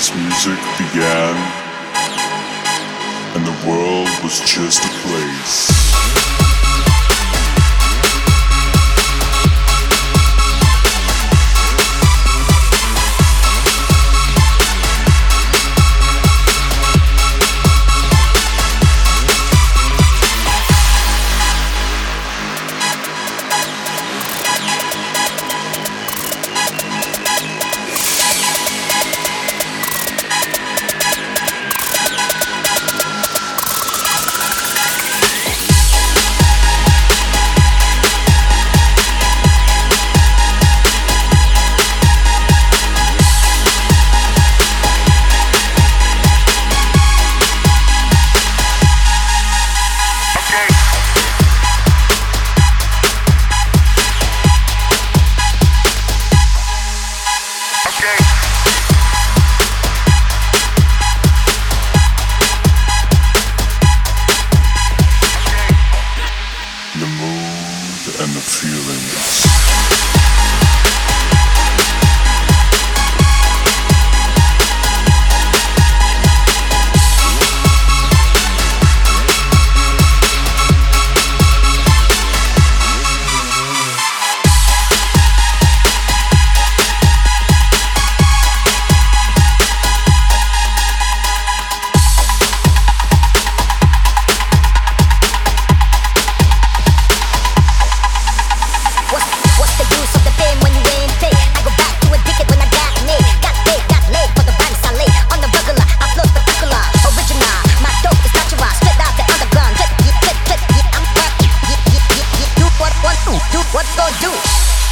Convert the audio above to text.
this music began, and the world was just a place. feelings. do, what's gonna do?